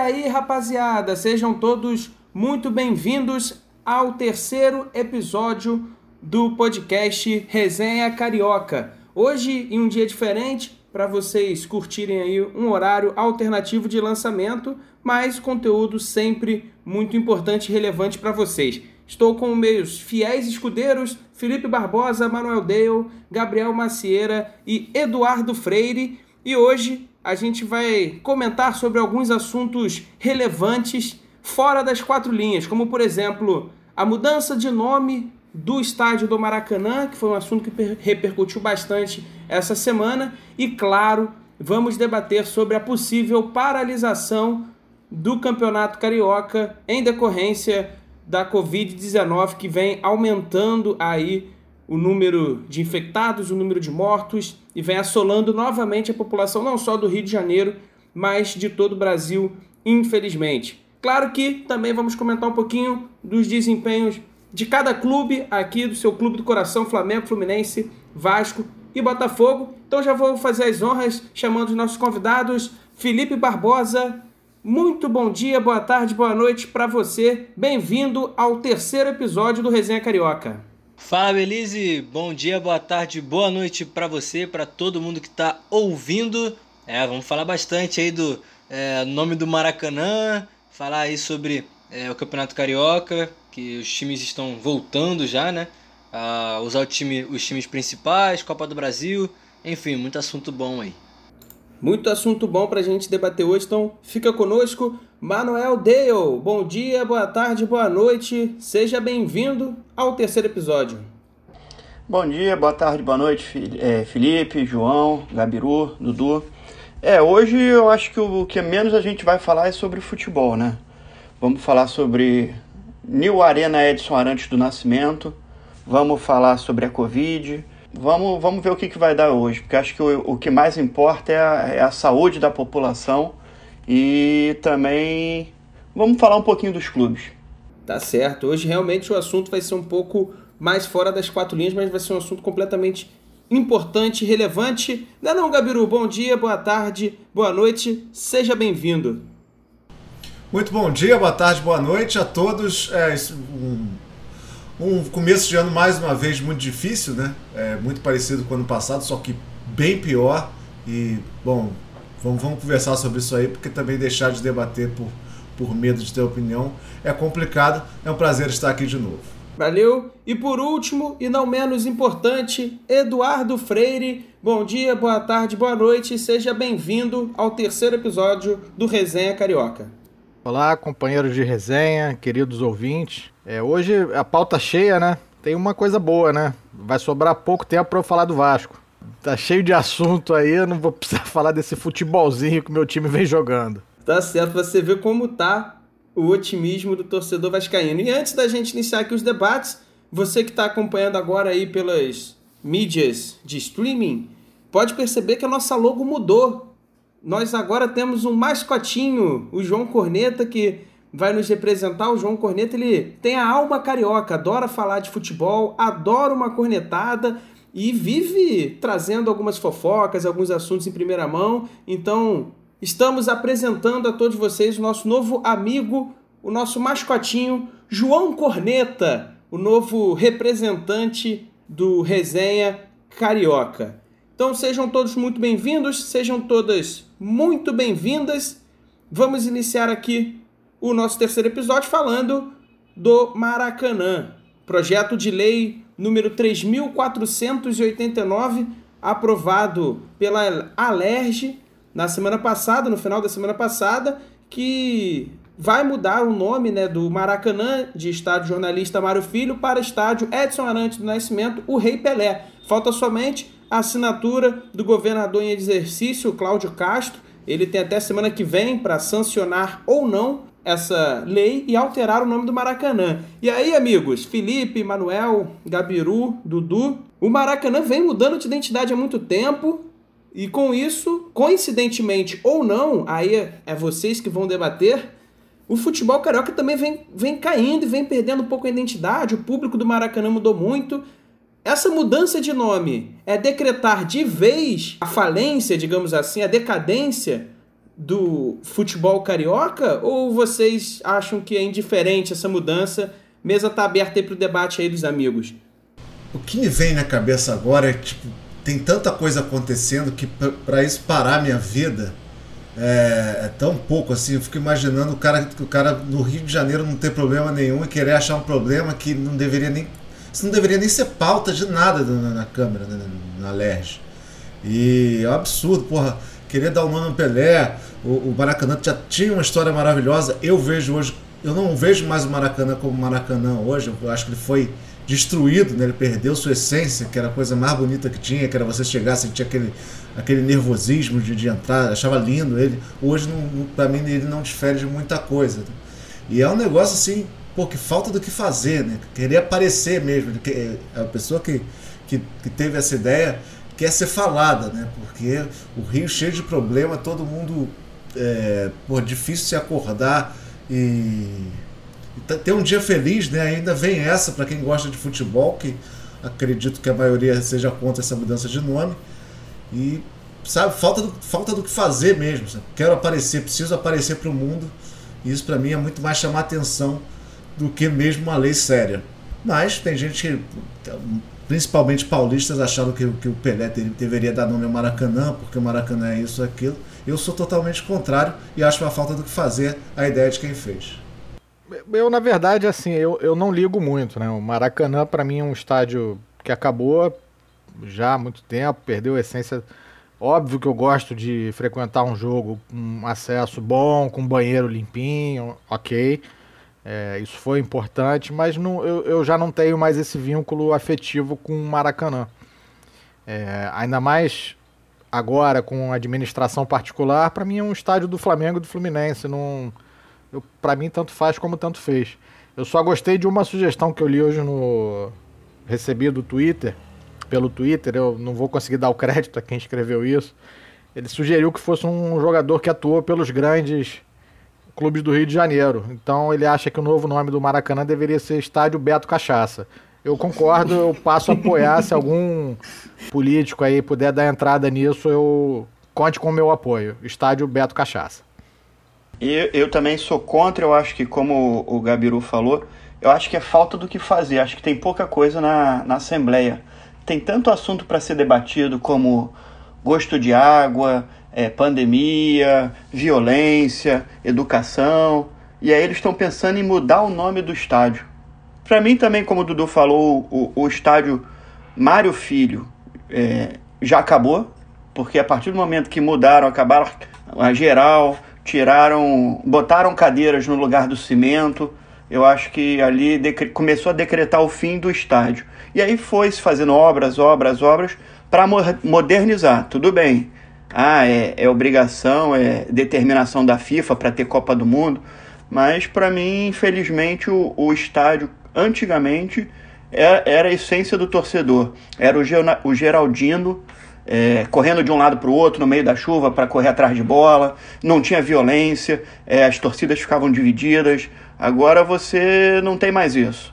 aí, rapaziada, sejam todos muito bem-vindos ao terceiro episódio do podcast Resenha Carioca. Hoje, em um dia diferente, para vocês curtirem aí um horário alternativo de lançamento, mas conteúdo sempre muito importante e relevante para vocês. Estou com meus fiéis escudeiros Felipe Barbosa, Manuel Dale, Gabriel Macieira e Eduardo Freire, e hoje a gente vai comentar sobre alguns assuntos relevantes fora das quatro linhas, como por exemplo a mudança de nome do estádio do Maracanã, que foi um assunto que repercutiu bastante essa semana, e claro, vamos debater sobre a possível paralisação do Campeonato Carioca em decorrência da Covid-19 que vem aumentando aí o número de infectados, o número de mortos e vem assolando novamente a população não só do Rio de Janeiro, mas de todo o Brasil, infelizmente. Claro que também vamos comentar um pouquinho dos desempenhos de cada clube aqui, do seu clube do coração, Flamengo, Fluminense, Vasco e Botafogo. Então já vou fazer as honras chamando os nossos convidados, Felipe Barbosa. Muito bom dia, boa tarde, boa noite para você. Bem-vindo ao terceiro episódio do Resenha Carioca. Fala, Belize. Bom dia, boa tarde, boa noite para você, para todo mundo que está ouvindo. É, vamos falar bastante aí do é, nome do Maracanã, falar aí sobre é, o Campeonato Carioca, que os times estão voltando já, né? A usar o time, os times principais, Copa do Brasil, enfim, muito assunto bom aí. Muito assunto bom para a gente debater hoje, então fica conosco. Manuel Dale, bom dia, boa tarde, boa noite, seja bem-vindo ao terceiro episódio. Bom dia, boa tarde, boa noite, é, Felipe, João, Gabiru, Dudu. É, hoje eu acho que o que menos a gente vai falar é sobre futebol, né? Vamos falar sobre New Arena Edson Arantes do Nascimento, vamos falar sobre a Covid, vamos, vamos ver o que, que vai dar hoje, porque acho que o, o que mais importa é a, é a saúde da população e também vamos falar um pouquinho dos clubes. Tá certo, hoje realmente o assunto vai ser um pouco mais fora das quatro linhas, mas vai ser um assunto completamente importante, relevante. Não é não, Gabiru? Bom dia, boa tarde, boa noite, seja bem-vindo. Muito bom dia, boa tarde, boa noite a todos. É um, um começo de ano mais uma vez muito difícil, né? É muito parecido com o ano passado, só que bem pior. E, bom, vamos, vamos conversar sobre isso aí, porque também deixar de debater por, por medo de ter opinião é complicado. É um prazer estar aqui de novo. Valeu. E por último, e não menos importante, Eduardo Freire. Bom dia, boa tarde, boa noite. Seja bem-vindo ao terceiro episódio do Resenha Carioca. Olá, companheiros de resenha, queridos ouvintes. É, hoje a pauta cheia, né? Tem uma coisa boa, né? Vai sobrar pouco tempo para eu falar do Vasco. Tá cheio de assunto aí, eu não vou precisar falar desse futebolzinho que meu time vem jogando. Tá certo, você vê como tá o otimismo do torcedor vascaíno. E antes da gente iniciar aqui os debates, você que está acompanhando agora aí pelas mídias de streaming, pode perceber que a nossa logo mudou. Nós agora temos um mascotinho, o João Corneta, que vai nos representar. O João Corneta, ele tem a alma carioca, adora falar de futebol, adora uma cornetada e vive trazendo algumas fofocas, alguns assuntos em primeira mão. Então, estamos apresentando a todos vocês o nosso novo amigo, o nosso mascotinho, João Corneta, o novo representante do Resenha Carioca. Então sejam todos muito bem-vindos, sejam todas muito bem-vindas. Vamos iniciar aqui o nosso terceiro episódio falando do Maracanã, projeto de lei número 3489, aprovado pela Alerj na semana passada, no final da semana passada, que vai mudar o nome né, do Maracanã, de estádio jornalista Mário Filho, para estádio Edson Arantes do Nascimento, o Rei Pelé. Falta somente a assinatura do governador em exercício, Cláudio Castro. Ele tem até semana que vem para sancionar ou não essa lei e alterar o nome do Maracanã. E aí, amigos, Felipe, Manuel, Gabiru, Dudu, o Maracanã vem mudando de identidade há muito tempo. E com isso, coincidentemente ou não, aí é vocês que vão debater, o futebol carioca também vem, vem caindo e vem perdendo um pouco a identidade. O público do Maracanã mudou muito. Essa mudança de nome é decretar de vez a falência, digamos assim, a decadência do futebol carioca? Ou vocês acham que é indiferente essa mudança? Mesa tá aberta aí pro debate aí dos amigos. O que me vem na cabeça agora é tipo, tem tanta coisa acontecendo que para isso parar minha vida é, é, tão pouco assim. Eu fico imaginando o cara, o cara no Rio de Janeiro não ter problema nenhum e querer achar um problema que não deveria nem. Isso não deveria nem ser pauta de nada na, na Câmara, né, na LERJ. E é um absurdo, porra. Querer dar o um nome no Pelé, o, o Maracanã já tinha uma história maravilhosa. Eu vejo hoje, eu não vejo mais o Maracanã como Maracanã hoje. Eu acho que ele foi destruído, né? ele perdeu sua essência, que era a coisa mais bonita que tinha, que era você chegar, sentir aquele, aquele nervosismo de, de entrar, achava lindo ele. Hoje, para mim, ele não difere de muita coisa. E é um negócio assim, pô, que falta do que fazer, né? Querer aparecer mesmo. Que, a pessoa que, que, que teve essa ideia quer ser falada, né? Porque o Rio cheio de problema, todo mundo é, pô, difícil se acordar e ter um dia feliz, né? Ainda vem essa para quem gosta de futebol, que acredito que a maioria seja contra essa mudança de nome. E sabe, falta do, falta do que fazer mesmo. Sabe? Quero aparecer, preciso aparecer para o mundo. E isso para mim é muito mais chamar atenção do que mesmo uma lei séria. Mas tem gente que, principalmente paulistas, acharam que, que o Pelé deveria dar nome ao Maracanã, porque o Maracanã é isso, aquilo. Eu sou totalmente contrário e acho uma falta do que fazer a ideia de quem fez. Eu, na verdade, assim, eu, eu não ligo muito, né? O Maracanã, para mim, é um estádio que acabou já há muito tempo, perdeu a essência. Óbvio que eu gosto de frequentar um jogo com acesso bom, com banheiro limpinho, ok. É, isso foi importante, mas não, eu, eu já não tenho mais esse vínculo afetivo com o Maracanã. É, ainda mais agora com administração particular, para mim é um estádio do Flamengo e do Fluminense. Não para mim tanto faz como tanto fez. Eu só gostei de uma sugestão que eu li hoje no recebi do Twitter, pelo Twitter, eu não vou conseguir dar o crédito a quem escreveu isso. Ele sugeriu que fosse um jogador que atuou pelos grandes clubes do Rio de Janeiro. Então ele acha que o novo nome do Maracanã deveria ser Estádio Beto Cachaça. Eu concordo, eu passo a apoiar. se algum político aí puder dar entrada nisso, eu conte com o meu apoio. Estádio Beto Cachaça. Eu, eu também sou contra, eu acho que, como o Gabiru falou, eu acho que é falta do que fazer. Acho que tem pouca coisa na, na Assembleia. Tem tanto assunto para ser debatido como gosto de água, é, pandemia, violência, educação. E aí eles estão pensando em mudar o nome do estádio. Para mim também, como o Dudu falou, o, o estádio Mário Filho é, já acabou, porque a partir do momento que mudaram, acabaram a geral, tiraram, botaram cadeiras no lugar do cimento. Eu acho que ali começou a decretar o fim do estádio. E aí foi se fazendo obras, obras, obras para modernizar. Tudo bem. Ah, é, é obrigação, é determinação da FIFA para ter Copa do Mundo. Mas para mim, infelizmente, o, o estádio antigamente era, era, a essência do torcedor. Era o, o Geraldino é, correndo de um lado para o outro no meio da chuva para correr atrás de bola, não tinha violência, é, as torcidas ficavam divididas. Agora você não tem mais isso.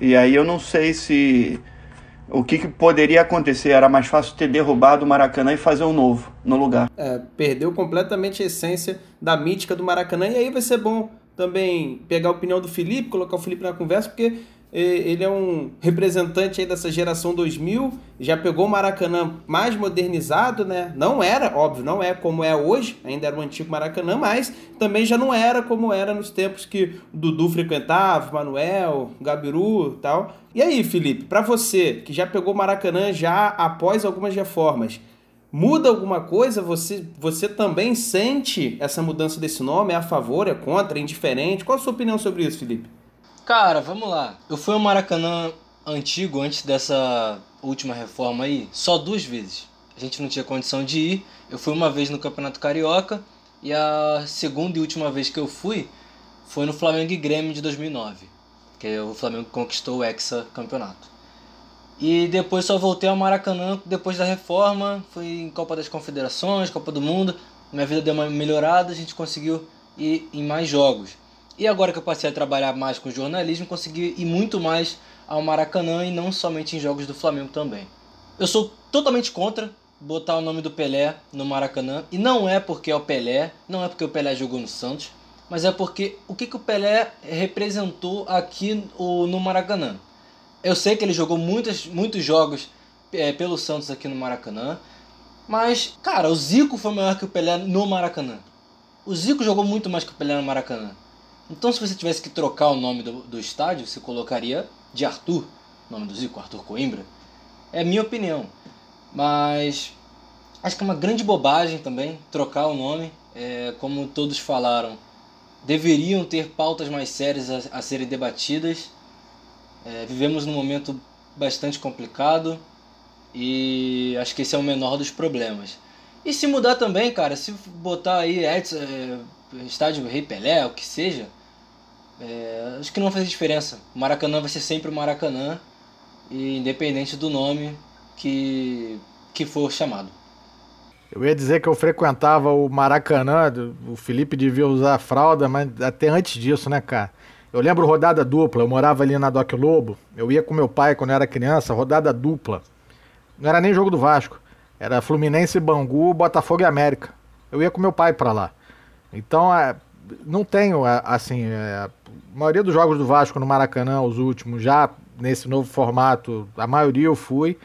E aí eu não sei se o que, que, poderia acontecer. Era mais fácil ter derrubado o Maracanã e fazer um novo no lugar. É, perdeu completamente a essência da mítica do Maracanã. E aí vai ser bom também pegar a opinião do Felipe, colocar o Felipe na conversa, porque ele é um representante aí dessa geração 2000, já pegou o Maracanã mais modernizado, né? Não era, óbvio, não é como é hoje, ainda era o antigo Maracanã, mas também já não era como era nos tempos que o Dudu frequentava, Manuel, Gabiru tal. E aí, Felipe, para você que já pegou o Maracanã já após algumas reformas, muda alguma coisa? Você, você também sente essa mudança desse nome? É a favor, é contra, é indiferente? Qual a sua opinião sobre isso, Felipe? Cara, vamos lá. Eu fui ao Maracanã antigo, antes dessa última reforma aí, só duas vezes. A gente não tinha condição de ir. Eu fui uma vez no Campeonato Carioca e a segunda e última vez que eu fui foi no Flamengo e Grêmio de 2009, que o Flamengo conquistou o Hexa Campeonato. E depois só voltei ao Maracanã depois da reforma, fui em Copa das Confederações, Copa do Mundo. Minha vida deu uma melhorada, a gente conseguiu ir em mais jogos. E agora que eu passei a trabalhar mais com jornalismo, consegui ir muito mais ao Maracanã e não somente em jogos do Flamengo também. Eu sou totalmente contra botar o nome do Pelé no Maracanã. E não é porque é o Pelé, não é porque o Pelé jogou no Santos, mas é porque o que, que o Pelé representou aqui no Maracanã. Eu sei que ele jogou muitos, muitos jogos é, pelo Santos aqui no Maracanã, mas, cara, o Zico foi maior que o Pelé no Maracanã. O Zico jogou muito mais que o Pelé no Maracanã. Então, se você tivesse que trocar o nome do, do estádio, você colocaria de Arthur, nome do Zico, Arthur Coimbra. É minha opinião. Mas acho que é uma grande bobagem também trocar o nome. É, como todos falaram, deveriam ter pautas mais sérias a, a serem debatidas. É, vivemos num momento bastante complicado e acho que esse é o menor dos problemas. E se mudar também, cara, se botar aí Edson, é, estádio Rei Pelé, o que seja, é, acho que não vai fazer diferença. O Maracanã vai ser sempre o Maracanã, e independente do nome que, que for chamado. Eu ia dizer que eu frequentava o Maracanã, o Felipe devia usar fralda, mas até antes disso, né, cara? Eu lembro rodada dupla, eu morava ali na Doc Lobo, eu ia com meu pai quando eu era criança, rodada dupla. Não era nem jogo do Vasco. Era Fluminense, Bangu, Botafogo e América. Eu ia com meu pai para lá. Então, é, não tenho, é, assim, é, a maioria dos jogos do Vasco no Maracanã, os últimos, já nesse novo formato, a maioria eu fui.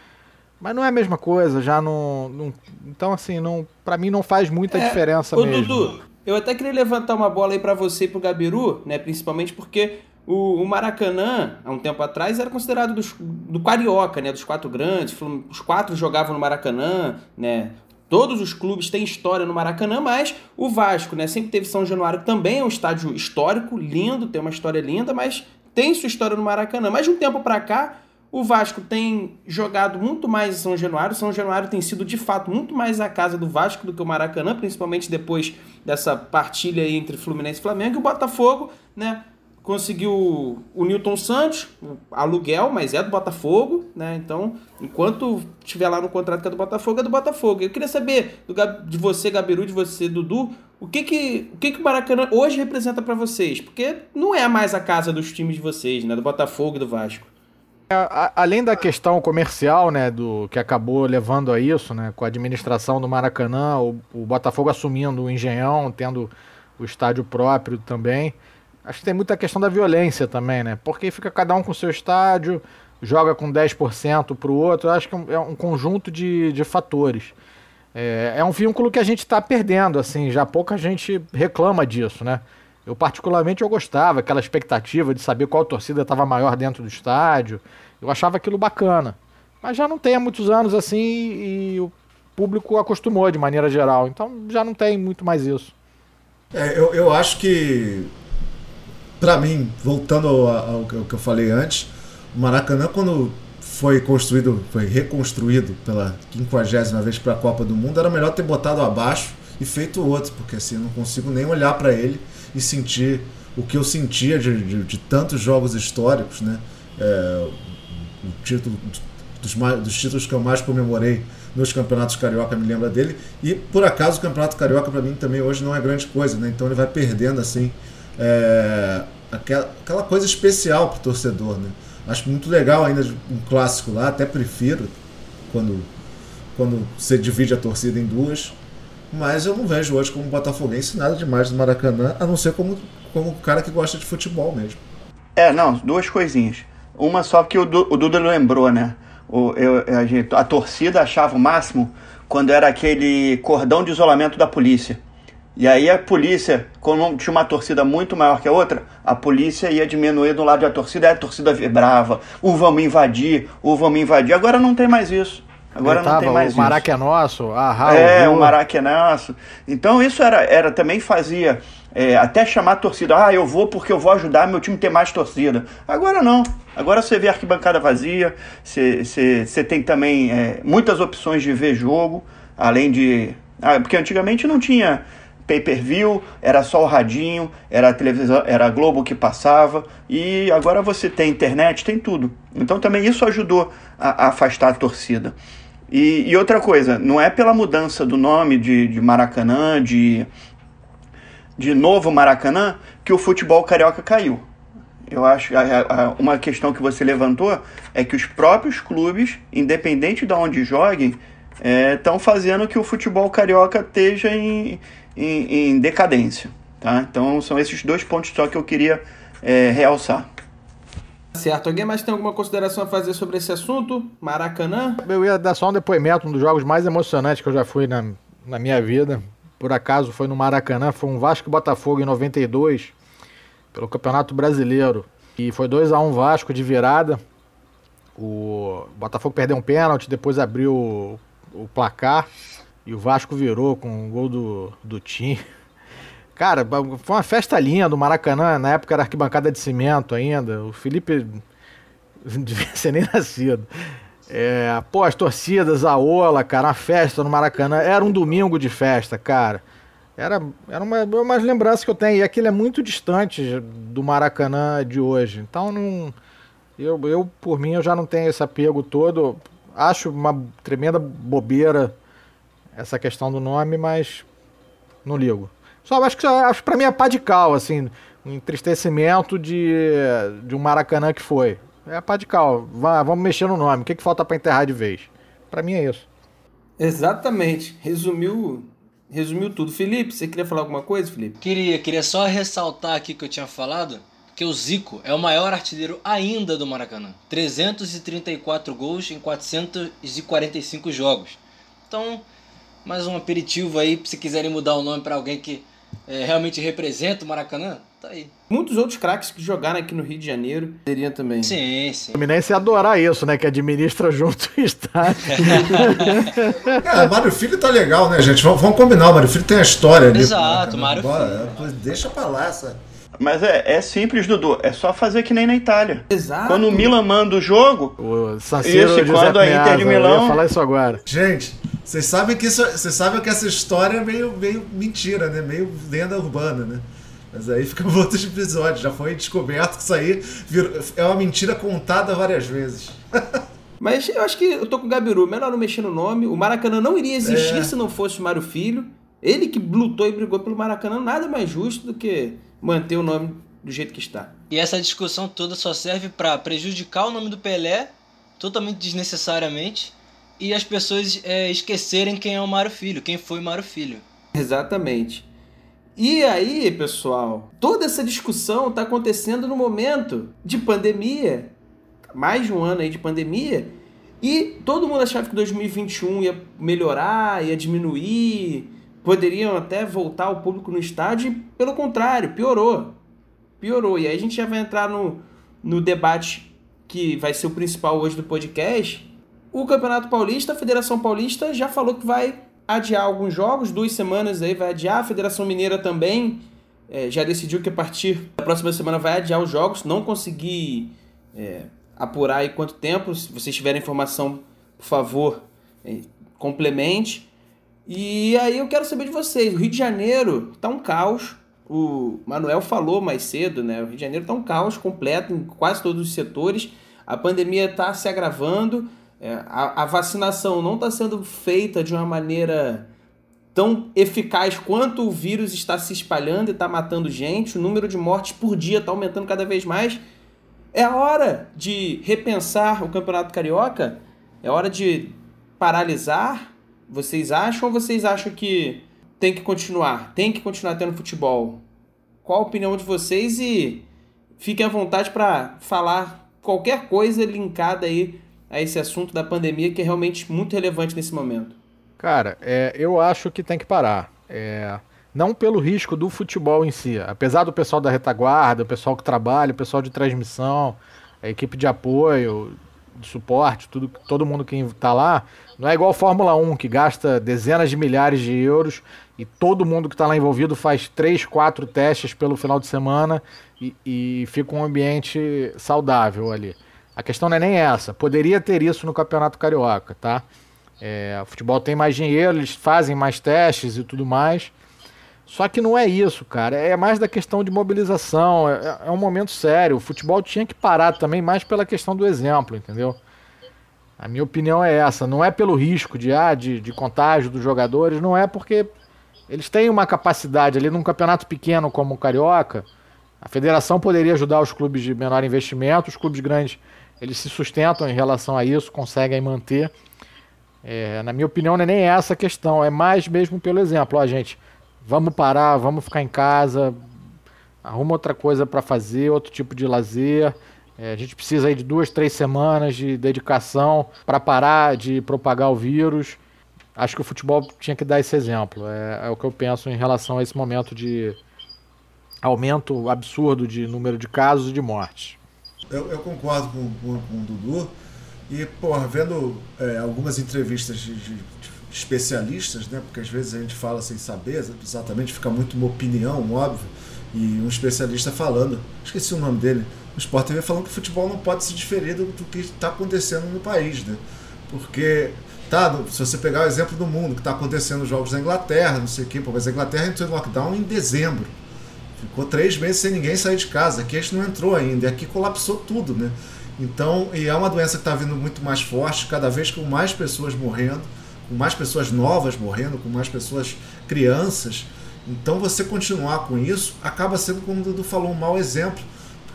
Mas não é a mesma coisa, já não. não então, assim, não, para mim não faz muita é, diferença ô, mesmo. Dudu, eu até queria levantar uma bola aí para você e pro Gabiru, né? Principalmente porque o, o, Maracanã, há um tempo atrás, era considerado dos, do Carioca, né? Dos quatro grandes. Os quatro jogavam no Maracanã, né? Todos os clubes têm história no Maracanã, mas o Vasco, né? Sempre teve São Januário, também é um estádio histórico, lindo, tem uma história linda, mas tem sua história no Maracanã. Mas de um tempo para cá, o Vasco tem jogado muito mais em São Januário. São Januário tem sido de fato muito mais a casa do Vasco do que o Maracanã, principalmente depois dessa partilha entre Fluminense e Flamengo. E o Botafogo, né? Conseguiu o Newton Santos, aluguel, mas é do Botafogo, né? Então, enquanto estiver lá no contrato que é do Botafogo, é do Botafogo. Eu queria saber do, de você, Gabiru, de você, Dudu, o que que o, que que o Maracanã hoje representa para vocês? Porque não é mais a casa dos times de vocês, né? Do Botafogo e do Vasco. É, além da questão comercial, né, do que acabou levando a isso, né, com a administração do Maracanã, o, o Botafogo assumindo o Engenhão, tendo o estádio próprio também, Acho que tem muita questão da violência também, né? Porque fica cada um com seu estádio, joga com 10% para o outro. Acho que é um conjunto de, de fatores. É, é um vínculo que a gente está perdendo, assim, já pouca gente reclama disso, né? Eu particularmente eu gostava, aquela expectativa de saber qual torcida estava maior dentro do estádio. Eu achava aquilo bacana. Mas já não tem há muitos anos assim e o público acostumou de maneira geral. Então já não tem muito mais isso. É, eu, eu acho que para mim, voltando ao, que eu falei antes, o Maracanã, quando foi construído, foi reconstruído pela quinquagésima vez para a Copa do Mundo, era melhor ter botado abaixo e feito outro, porque assim eu não consigo nem olhar para ele e sentir o que eu sentia de, de, de tantos jogos históricos, né? É, o título dos, dos títulos que eu mais comemorei nos campeonatos carioca me lembra dele e por acaso o campeonato carioca para mim também hoje não é grande coisa, né? Então ele vai perdendo assim é, aquela, aquela coisa especial para o torcedor. Né? Acho muito legal ainda um clássico lá, até prefiro quando, quando você divide a torcida em duas. Mas eu não vejo hoje como botafoguense nada demais do Maracanã, a não ser como, como cara que gosta de futebol mesmo. É, não, duas coisinhas. Uma só que o, o Duda lembrou, né? O, eu, a, a torcida achava o máximo quando era aquele cordão de isolamento da polícia. E aí a polícia, quando tinha uma torcida muito maior que a outra, a polícia ia diminuir do lado da torcida, a torcida vibrava, o vamos invadir, o vamos invadir. Agora não tem mais isso. Agora não tem mais o Maraca é nosso, ah, É, o Maraca é nosso. Então isso era, era também fazia é, até chamar a torcida. Ah, eu vou porque eu vou ajudar meu time a ter mais torcida. Agora não. Agora você vê a arquibancada vazia, você, você, você tem também é, muitas opções de ver jogo, além de. Ah, porque antigamente não tinha pay-per-view, era só o radinho, era a televisão, era a Globo que passava, e agora você tem internet, tem tudo. Então também isso ajudou a, a afastar a torcida. E, e, outra coisa, não é pela mudança do nome de, de Maracanã, de, de novo Maracanã, que o futebol carioca caiu. Eu acho a, uma questão que você levantou é que os próprios clubes, independente de onde joguem, estão é, fazendo que o futebol carioca esteja em, em, em, decadência. Tá? Então são esses dois pontos só que eu queria é, realçar. Certo. Alguém mais tem alguma consideração a fazer sobre esse assunto? Maracanã? Eu ia dar só um depoimento, um dos jogos mais emocionantes que eu já fui na, na minha vida. Por acaso foi no Maracanã, foi um Vasco Botafogo em 92, pelo Campeonato Brasileiro. E foi 2 a 1 um Vasco de virada. O Botafogo perdeu um pênalti, depois abriu o, o placar e o Vasco virou com o gol do, do Tim. Cara, foi uma festa linda do Maracanã, na época era arquibancada de cimento ainda. O Felipe não devia ser nem nascido. É, pô, as torcidas, a Ola, cara, uma festa no Maracanã. Era um domingo de festa, cara. Era, era uma, umas lembranças que eu tenho. E aquilo é muito distante do Maracanã de hoje. Então, não, eu, eu, por mim, eu já não tenho esse apego todo. Acho uma tremenda bobeira essa questão do nome, mas não ligo. Só acho que acho para mim é pá de cal, assim, um entristecimento de, de um Maracanã que foi. É pá de cal. Vá, vamos mexer no nome. O que, que falta para enterrar de vez? Para mim é isso. Exatamente. Resumiu, resumiu tudo. Felipe, você queria falar alguma coisa, Felipe? Queria, queria só ressaltar aqui que eu tinha falado que o Zico é o maior artilheiro ainda do Maracanã. 334 gols em 445 jogos. Então, mais um aperitivo aí, se quiserem mudar o nome para alguém que é, realmente representa o Maracanã, tá aí. Muitos outros craques que jogaram aqui no Rio de Janeiro teriam também. Sim, sim. O Fluminense ia adorar isso, né? Que administra junto o estádio. é, Mário Filho tá legal, né, gente? Vamos, vamos combinar, o Mário Filho tem a história ali. Exato, Mário Filho. Deixa pra lá essa... Mas é, é simples, Dudu. É só fazer que nem na Itália. Exato. Quando o Milan manda o jogo. O Sanciro, isso, quando a Inter de Milão. Eu ia falar isso agora. Gente, vocês sabem que isso, vocês sabem que essa história é meio, meio mentira, né? Meio lenda urbana, né? Mas aí fica um outro episódio. Já foi descoberto que isso aí virou, é uma mentira contada várias vezes. Mas eu acho que eu tô com o Gabiru. Melhor não mexer no nome. O Maracanã não iria existir é. se não fosse o Mário Filho. Ele que lutou e brigou pelo Maracanã, nada mais justo do que manter o nome do jeito que está. E essa discussão toda só serve para prejudicar o nome do Pelé, totalmente desnecessariamente, e as pessoas é, esquecerem quem é o Mário Filho, quem foi o Mário Filho. Exatamente. E aí, pessoal, toda essa discussão está acontecendo no momento de pandemia, mais de um ano aí de pandemia, e todo mundo achava que 2021 ia melhorar, ia diminuir, poderiam até voltar o público no estádio, e, pelo contrário, piorou. Piorou. E aí a gente já vai entrar no, no debate que vai ser o principal hoje do podcast. O Campeonato Paulista, a Federação Paulista já falou que vai adiar alguns jogos, duas semanas aí vai adiar. A Federação Mineira também é, já decidiu que a partir da próxima semana vai adiar os jogos. Não consegui é, apurar aí quanto tempo. Se vocês tiverem informação, por favor, é, complemente. E aí eu quero saber de vocês. O Rio de Janeiro tá um caos. O Manuel falou mais cedo, né? O Rio de Janeiro tá um caos completo em quase todos os setores. A pandemia está se agravando. É, a, a vacinação não está sendo feita de uma maneira tão eficaz quanto o vírus está se espalhando e está matando gente. O número de mortes por dia está aumentando cada vez mais. É hora de repensar o Campeonato Carioca? É hora de paralisar vocês acham ou vocês acham que tem que continuar? Tem que continuar tendo futebol? Qual a opinião de vocês e fiquem à vontade para falar qualquer coisa linkada aí a esse assunto da pandemia que é realmente muito relevante nesse momento. Cara, é, eu acho que tem que parar. É, não pelo risco do futebol em si, apesar do pessoal da retaguarda, o pessoal que trabalha, o pessoal de transmissão, a equipe de apoio, de suporte, tudo, todo mundo que está lá, não é igual a Fórmula 1, que gasta dezenas de milhares de euros e todo mundo que está lá envolvido faz três, quatro testes pelo final de semana e, e fica um ambiente saudável ali. A questão não é nem essa. Poderia ter isso no Campeonato Carioca, tá? É, o futebol tem mais dinheiro, eles fazem mais testes e tudo mais. Só que não é isso, cara. É mais da questão de mobilização. É, é um momento sério. O futebol tinha que parar também mais pela questão do exemplo, entendeu? A minha opinião é essa. Não é pelo risco de, ah, de, de contágio dos jogadores, não é porque eles têm uma capacidade ali num campeonato pequeno como o Carioca. A federação poderia ajudar os clubes de menor investimento, os clubes grandes eles se sustentam em relação a isso, conseguem manter. É, na minha opinião, não é nem essa a questão, é mais mesmo pelo exemplo. Ó, gente, vamos parar, vamos ficar em casa, arruma outra coisa para fazer, outro tipo de lazer. É, a gente precisa aí de duas, três semanas de dedicação para parar de propagar o vírus. Acho que o futebol tinha que dar esse exemplo. É, é o que eu penso em relação a esse momento de aumento absurdo de número de casos e de mortes. Eu, eu concordo com, com, com, o Dudu. E, porra, vendo é, algumas entrevistas de, de, de, especialistas, né? Porque às vezes a gente fala sem saber exatamente, fica muito uma opinião, óbvio. E um especialista falando, esqueci o nome dele, no Sport TV, falando que o futebol não pode se diferir do, do que está acontecendo no país, né? Porque Tá, se você pegar o exemplo do mundo, que está acontecendo nos jogos da Inglaterra, não sei o quê, mas a Inglaterra entrou em lockdown em dezembro. Ficou três meses sem ninguém sair de casa. Aqui a gente não entrou ainda. E aqui colapsou tudo, né? Então, e é uma doença que está vindo muito mais forte, cada vez com mais pessoas morrendo, com mais pessoas novas morrendo, com mais pessoas crianças. Então, você continuar com isso acaba sendo, como o Dudu falou, um mau exemplo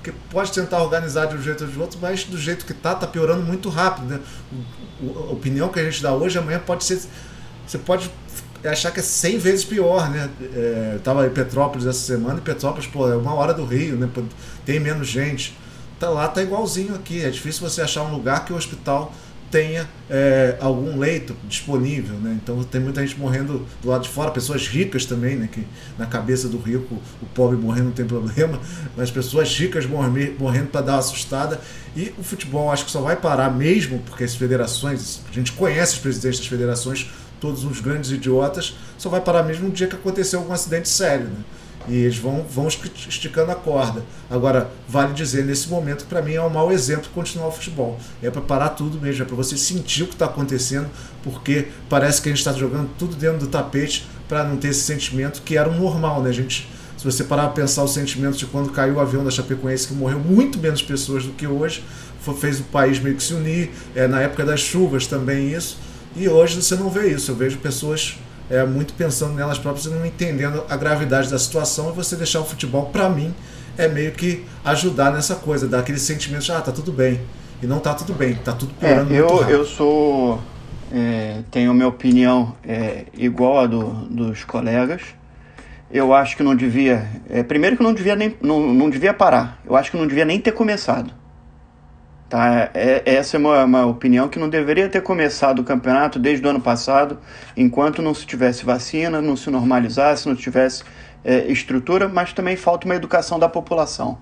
porque pode tentar organizar de um jeito ou de outro, mas do jeito que está, está piorando muito rápido. Né? a opinião que a gente dá hoje, amanhã pode ser. Você pode achar que é 100 vezes pior, né? É, eu estava em Petrópolis essa semana e Petrópolis, pô, é uma hora do Rio, né? Tem menos gente. Tá lá, tá igualzinho aqui. É difícil você achar um lugar que o hospital tenha é, algum leito disponível, né? Então tem muita gente morrendo do lado de fora, pessoas ricas também, né? Que na cabeça do rico o pobre morrendo não tem problema, mas pessoas ricas morrendo para dar uma assustada. E o futebol acho que só vai parar mesmo porque as federações, a gente conhece os presidentes das federações, todos uns grandes idiotas, só vai parar mesmo no dia que acontecer algum acidente sério, né? E eles vão, vão esticando a corda. Agora, vale dizer, nesse momento, para mim é um mau exemplo continuar o futebol. É para parar tudo mesmo, é para você sentir o que está acontecendo, porque parece que a gente está jogando tudo dentro do tapete para não ter esse sentimento que era o normal, né? A gente, se você parar para pensar o sentimento de quando caiu o avião da Chapecoense, que morreu muito menos pessoas do que hoje, fez o país meio que se unir, é, na época das chuvas também isso, e hoje você não vê isso. Eu vejo pessoas é, muito pensando nelas próprias e não entendendo a gravidade da situação. E você deixar o futebol, para mim, é meio que ajudar nessa coisa, dar aquele sentimento de, ah, tá tudo bem. E não tá tudo bem, tá tudo é, piorando é, eu, Eu sou... É, tenho minha opinião é, igual a do, dos colegas. Eu acho que não devia... É, primeiro que não devia, nem, não, não devia parar. Eu acho que não devia nem ter começado. Tá? É, essa é uma, uma, opinião que não deveria ter começado o campeonato desde o ano passado, enquanto não se tivesse vacina, não se normalizasse, não tivesse é, estrutura, mas também falta uma educação da população.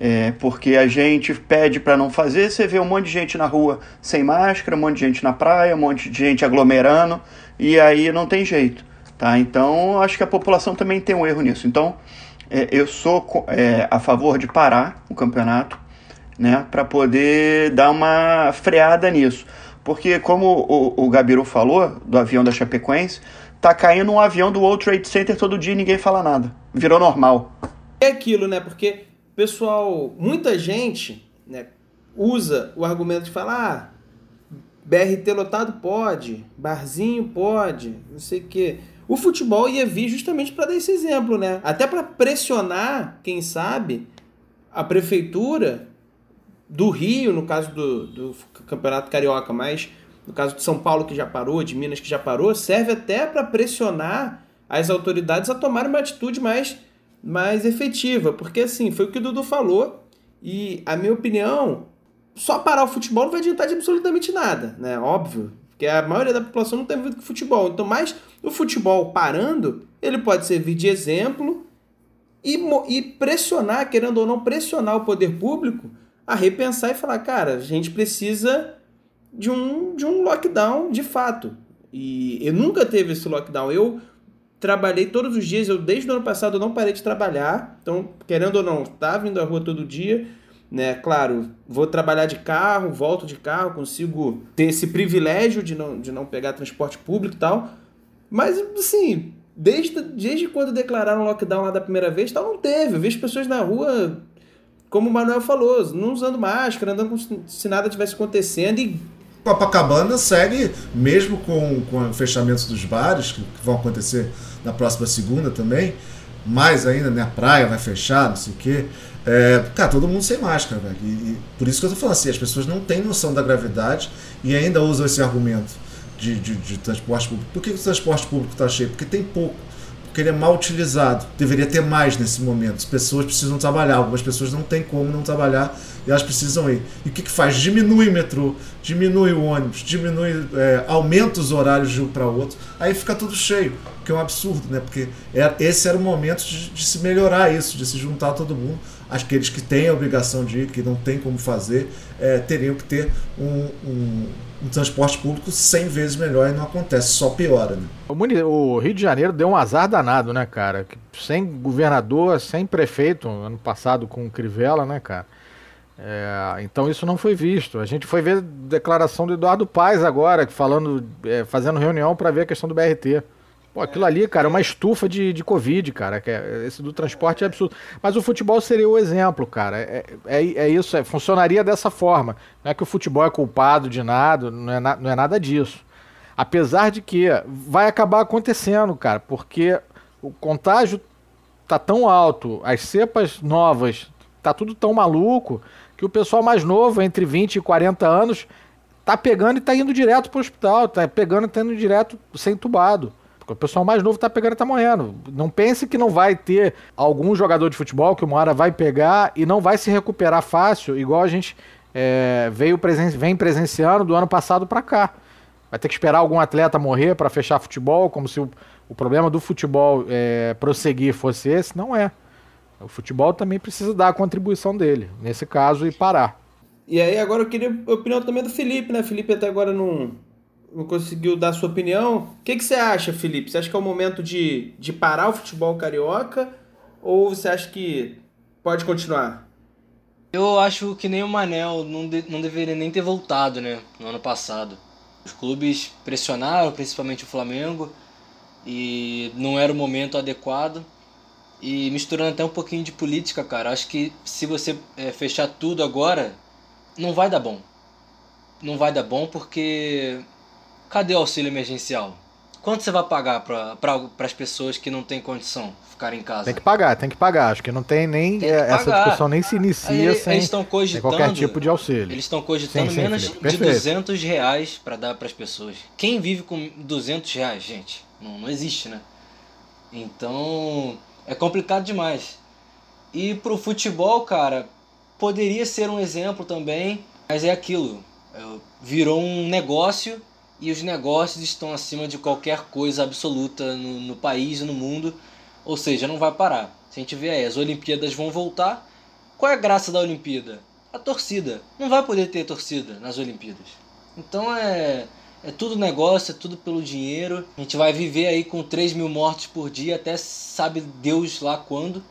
É, porque a gente pede para não fazer, você vê um monte de gente na rua sem máscara, um monte de gente na praia, um monte de gente aglomerando, e aí não tem jeito. Tá? Então, acho que a população também tem um erro nisso. Então, é, eu sou é, a favor de parar o campeonato, né, para poder dar uma freada nisso. Porque, como o, o Gabiru falou, do avião da Chapecoense, tá caindo um avião do World Trade Center todo dia e ninguém fala nada. Virou normal. É aquilo, né? Porque, pessoal, muita gente né, usa o argumento de falar: ah, BRT lotado pode, barzinho pode, não sei o quê. O futebol ia vir justamente para dar esse exemplo, né? Até para pressionar, quem sabe, a prefeitura do Rio, no caso do, do Campeonato Carioca, mas no caso de São Paulo que já parou, de Minas que já parou, serve até para pressionar as autoridades a tomarem uma atitude mais, mais efetiva. Porque assim, foi o que o Dudu falou, e a minha opinião, só parar o futebol não vai adiantar de absolutamente nada, né? Óbvio. Porque a maioria da população não tem vivido com futebol. Então, mais o futebol parando, ele pode servir de exemplo e, e pressionar, querendo ou não, pressionar o poder público a repensar e falar, cara, a gente precisa de um, de um lockdown de fato. E eu nunca teve esse lockdown. Eu trabalhei todos os dias, eu desde o ano passado eu não parei de trabalhar. Então, querendo ou não, tá vindo à rua todo dia, né? Claro, vou trabalhar de carro, volto de carro, consigo ter esse privilégio de não, de não pegar transporte público e tal. Mas, assim, desde, desde quando declararam lockdown lá da primeira vez, tal, não teve. Eu vejo pessoas na rua como o Manuel falou, não usando máscara, andando como se nada tivesse acontecendo e Copacabana segue, mesmo com, com fechamentos dos bares, que, vão acontecer na próxima segunda também, mais ainda, né? A praia vai fechar, não sei o quê. É, cara, todo mundo sem máscara, velho. E, e, por isso que eu tô falando assim, as pessoas não têm noção da gravidade e ainda usam esse argumento de, de, de transporte público. Por que o transporte público está cheio? Porque tem pouco porque ele é mal utilizado. Deveria ter mais nesse momento. As pessoas precisam trabalhar, algumas pessoas não têm como não trabalhar e elas precisam ir. E o que, que faz? Diminui o metrô, diminui o ônibus, diminui, é, aumenta os horários de um para outro, aí fica tudo cheio, que é um absurdo, né? Porque é, esse era o momento de, de se melhorar isso, de se juntar todo mundo aqueles que têm a obrigação de ir, que não tem como fazer, é, teriam que ter um, um, um, transporte público 100 vezes melhor e não acontece, só piora. Né? O Rio de Janeiro deu um azar danado, né, cara? Sem governador, sem prefeito, ano passado com Crivella, né, cara? É, então isso não foi visto. A gente foi ver a declaração do Eduardo Paes agora, falando, é, fazendo reunião para ver a questão do BRT. Pô, aquilo ali, cara, é uma estufa de, de Covid, cara. Que é, esse do transporte é absurdo. Mas o futebol seria o exemplo, cara. É, é, é isso, é, funcionaria dessa forma. Não é que o futebol é culpado de nada, não é, na, não é nada disso. Apesar de que vai acabar acontecendo, cara, porque o contágio tá tão alto, as cepas novas, tá tudo tão maluco, que o pessoal mais novo, entre 20 e 40 anos, tá pegando e tá indo direto pro hospital, tá pegando e tá indo direto sem tubado. O pessoal mais novo tá pegando e tá morrendo. Não pense que não vai ter algum jogador de futebol que uma hora vai pegar e não vai se recuperar fácil, igual a gente é, veio presen vem presenciando do ano passado para cá. Vai ter que esperar algum atleta morrer para fechar futebol, como se o, o problema do futebol é, prosseguir fosse esse. Não é. O futebol também precisa dar a contribuição dele, nesse caso, e parar. E aí agora eu queria a opinião também do Felipe, né? Felipe até agora não, não conseguiu dar sua opinião. O que, que você acha, Felipe? Você acha que é o momento de, de parar o futebol carioca? Ou você acha que pode continuar? Eu acho que nem o Manel não, de, não deveria nem ter voltado, né? No ano passado. Os clubes pressionaram, principalmente o Flamengo, e não era o momento adequado. E misturando até um pouquinho de política, cara, acho que se você é, fechar tudo agora, não vai dar bom. Não vai dar bom porque Cadê o auxílio emergencial? Quanto você vai pagar para pra, as pessoas que não têm condição de ficar em casa? Tem que pagar, tem que pagar. Acho que não tem nem. Tem essa discussão nem se inicia Aí, sem, eles sem qualquer tipo de auxílio. Eles estão cogitando sim, sim, menos de 200 reais para dar para as pessoas. Quem vive com 200 reais, gente? Não, não existe, né? Então é complicado demais. E pro futebol, cara, poderia ser um exemplo também, mas é aquilo. É, virou um negócio e os negócios estão acima de qualquer coisa absoluta no, no país e no mundo, ou seja, não vai parar. Se a gente vê aí, as Olimpíadas vão voltar, qual é a graça da Olimpíada? A torcida. Não vai poder ter torcida nas Olimpíadas. Então é, é tudo negócio, é tudo pelo dinheiro. A gente vai viver aí com 3 mil mortos por dia, até sabe Deus lá quando,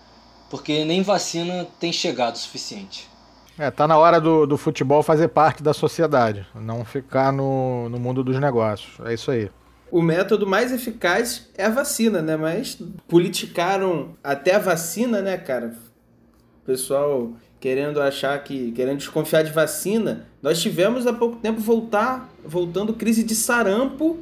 porque nem vacina tem chegado o suficiente. É, tá na hora do, do futebol fazer parte da sociedade, não ficar no, no mundo dos negócios. É isso aí. O método mais eficaz é a vacina, né? Mas politicaram até a vacina, né, cara? O pessoal querendo achar que. querendo desconfiar de vacina. Nós tivemos há pouco tempo voltar, voltando crise de sarampo,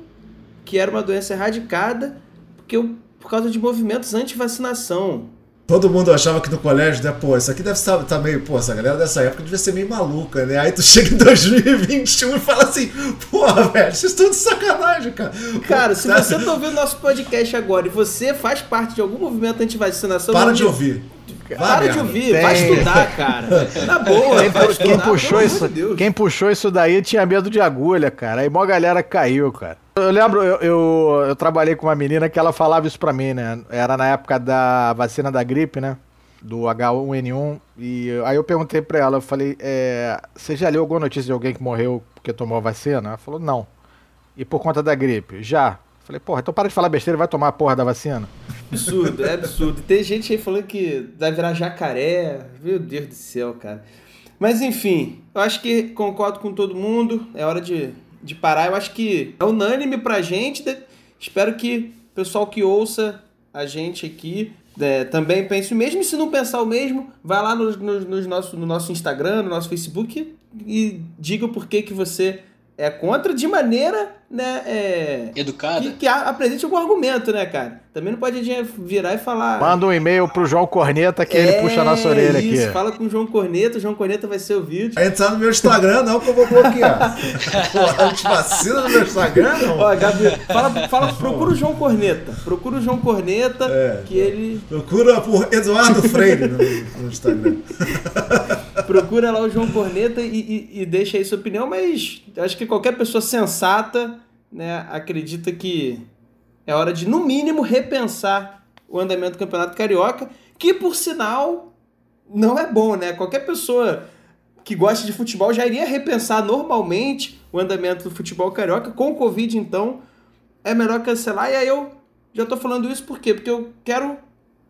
que era uma doença erradicada, porque, por causa de movimentos anti-vacinação. Todo mundo achava que no colégio, né, pô, isso aqui deve estar tá meio, pô, essa galera dessa época devia ser meio maluca, né? Aí tu chega em 2021 e fala assim, porra, velho, vocês estão de sacanagem, cara. Cara, se você tá ouvindo nosso podcast agora e você faz parte de algum movimento anti-vacinação... Para de ouvir. Para de ouvir, Tem. vai estudar, cara. Na boa, quem, vai estudar, quem puxou isso, de Quem puxou isso daí tinha medo de agulha, cara. Aí mó galera caiu, cara. Eu lembro, eu, eu, eu, trabalhei com uma menina que ela falava isso pra mim, né? Era na época da vacina da gripe, né? Do H1N1. E aí eu perguntei pra ela, eu falei, é, você já leu alguma notícia de alguém que morreu porque tomou a vacina? Ela falou, não. E por conta da gripe? Já. Eu falei, porra, então para de falar besteira e vai tomar a porra da vacina. Absurdo, é absurdo. Tem gente aí falando que vai virar jacaré. Meu Deus do céu, cara. Mas enfim, eu acho que concordo com todo mundo. É hora de de parar. Eu acho que é unânime pra gente. Espero que o pessoal que ouça a gente aqui é, também pense o mesmo. E se não pensar o mesmo, vai lá no, no, no, nosso, no nosso Instagram, no nosso Facebook e diga o porquê que você é contra de maneira, né, é, Educada. que, que apresente algum argumento, né, cara? Também não pode virar e falar. Manda um e-mail pro João Corneta que ele É, puxa a nossa orelha isso, aqui. Fala com o João Corneta, o João Corneta vai ser ouvido. Vai entrar no meu Instagram, não, que eu vou bloquear. Pô, antivacina no meu Instagram, não. Ó, Gabi, fala, fala, procura o João Corneta. Procura o João Corneta, É. que ele. Procura por Eduardo Freire no, no Instagram. Procura lá o João Corneta e, e- e deixa aí sua opinião, mas acho que qualquer pessoa sensata né, acredita que é hora de, no mínimo, repensar o andamento do Campeonato Carioca, que por sinal não é bom, né? Qualquer pessoa que gosta de futebol já iria repensar normalmente o andamento do futebol carioca. Com o Covid, então, é melhor cancelar. E aí eu já tô falando isso por quê? Porque eu quero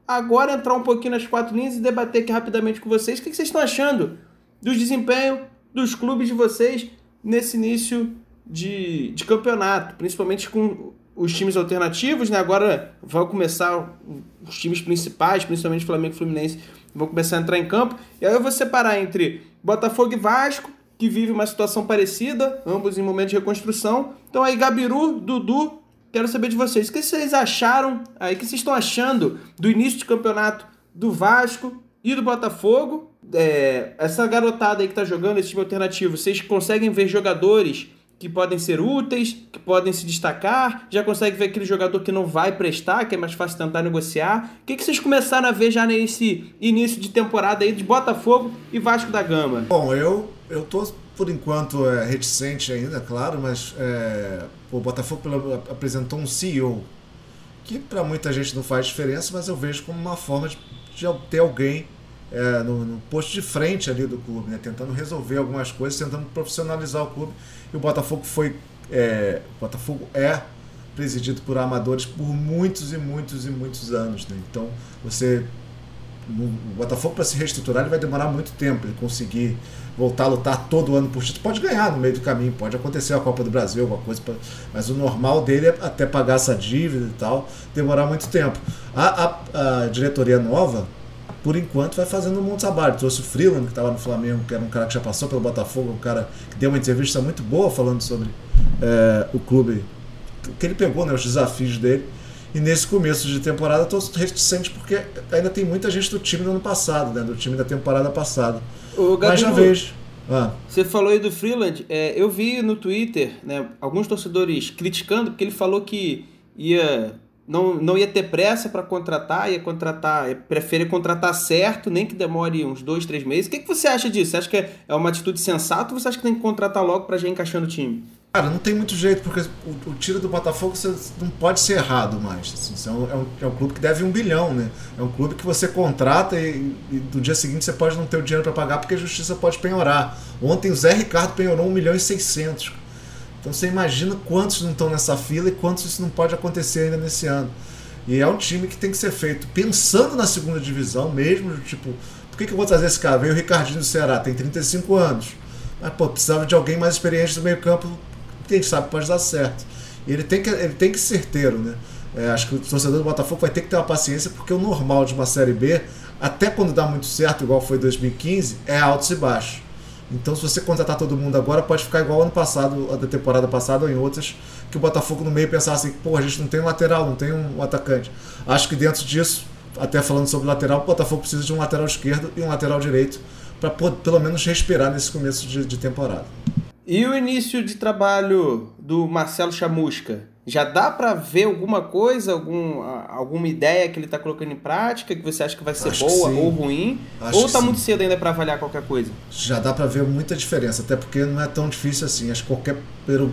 agora entrar um pouquinho nas quatro linhas e debater aqui rapidamente com vocês. O que vocês estão achando do desempenho dos clubes de vocês nesse início de, de campeonato? Principalmente com os times alternativos, né? Agora vão começar os times principais, principalmente Flamengo e Fluminense, vão começar a entrar em campo. E aí eu vou separar entre Botafogo e Vasco, que vive uma situação parecida, ambos em momento de reconstrução. Então aí, Gabiru, Dudu, quero saber de vocês. O que vocês acharam aí, o que vocês estão achando do início de campeonato do Vasco e do Botafogo? É, essa garotada aí que tá jogando, esse time alternativo, vocês conseguem ver jogadores que podem ser úteis, que podem se destacar? Já consegue ver aquele jogador que não vai prestar, que é mais fácil tentar negociar? O que, que vocês começaram a ver já nesse início de temporada aí de Botafogo e Vasco da Gama? Bom, eu, eu tô, por enquanto, é, reticente ainda, claro, mas é, o Botafogo apresentou um CEO que para muita gente não faz diferença, mas eu vejo como uma forma de, de ter alguém é, no, no posto de frente ali do clube, né? tentando resolver algumas coisas, tentando profissionalizar o clube. E o Botafogo foi. É, o Botafogo é presidido por amadores por muitos e muitos e muitos anos. Né? Então, você o Botafogo para se reestruturar ele vai demorar muito tempo ele conseguir voltar a lutar todo ano por título pode ganhar no meio do caminho pode acontecer a Copa do Brasil alguma coisa pra- mas o normal dele é até pagar essa dívida e tal demorar muito tempo a, a- a diretoria nova por enquanto vai fazendo um de trabalho trouxe o Freeland que estava no Flamengo que era um cara que já passou pelo Botafogo um cara que deu uma entrevista muito boa falando sobre é, o clube que ele pegou né, os desafios dele e nesse começo de temporada tô reticente porque ainda tem muita gente do time do ano passado, né? Do time da temporada passada. Ô, Mas já Gabiru, vejo. Ah, Você falou aí do Freeland, é, eu vi no Twitter, né, alguns torcedores criticando porque ele falou que ia não, não ia ter pressa para contratar, ia contratar, prefere contratar certo, nem que demore uns dois, três meses. O que, que você acha disso? Você acha que é é uma atitude sensata ou você acha que tem que contratar logo para já ir encaixando o time? Cara, não tem muito jeito, porque o, o tiro do Botafogo não pode ser errado mais. assim. É, um, é, um, é um clube que deve um bilhão, né? É um clube que você contrata e, e no dia seguinte você pode não ter o dinheiro para pagar porque a justiça pode penhorar. Ontem o Zé Ricardo penhorou 1 milhão e 600. Então você imagina quantos não estão nessa fila e quantos isso não pode acontecer ainda nesse ano. E é um time que tem que ser feito pensando na segunda divisão mesmo, tipo, por que, que eu vou trazer esse cara? Veio o Ricardinho do Ceará, tem 35 anos. Mas, pô, precisava de alguém mais experiente do meio campo, quem sabe pode dar certo. Ele tem que, ele tem que ser certeiro, né? É, acho que o torcedor do Botafogo vai ter que ter uma paciência, porque o normal de uma Série B, até quando dá muito certo, igual foi 2015, é altos e baixos. Então, se você contratar todo mundo agora, pode ficar igual ano passado, a da temporada passada ou em outras, que o Botafogo no meio pensava assim: pô, a gente não tem um lateral, não tem um atacante. Acho que dentro disso, até falando sobre lateral, o Botafogo precisa de um lateral esquerdo e um lateral direito para pelo menos respirar nesse começo de, de temporada. E o início de trabalho do Marcelo Chamusca? Já dá para ver alguma coisa, algum, alguma ideia que ele está colocando em prática, que você acha que vai ser Acho boa ou ruim? Acho ou tá sim. muito cedo ainda para avaliar qualquer coisa? Já dá para ver muita diferença, até porque não é tão difícil assim. Acho que qualquer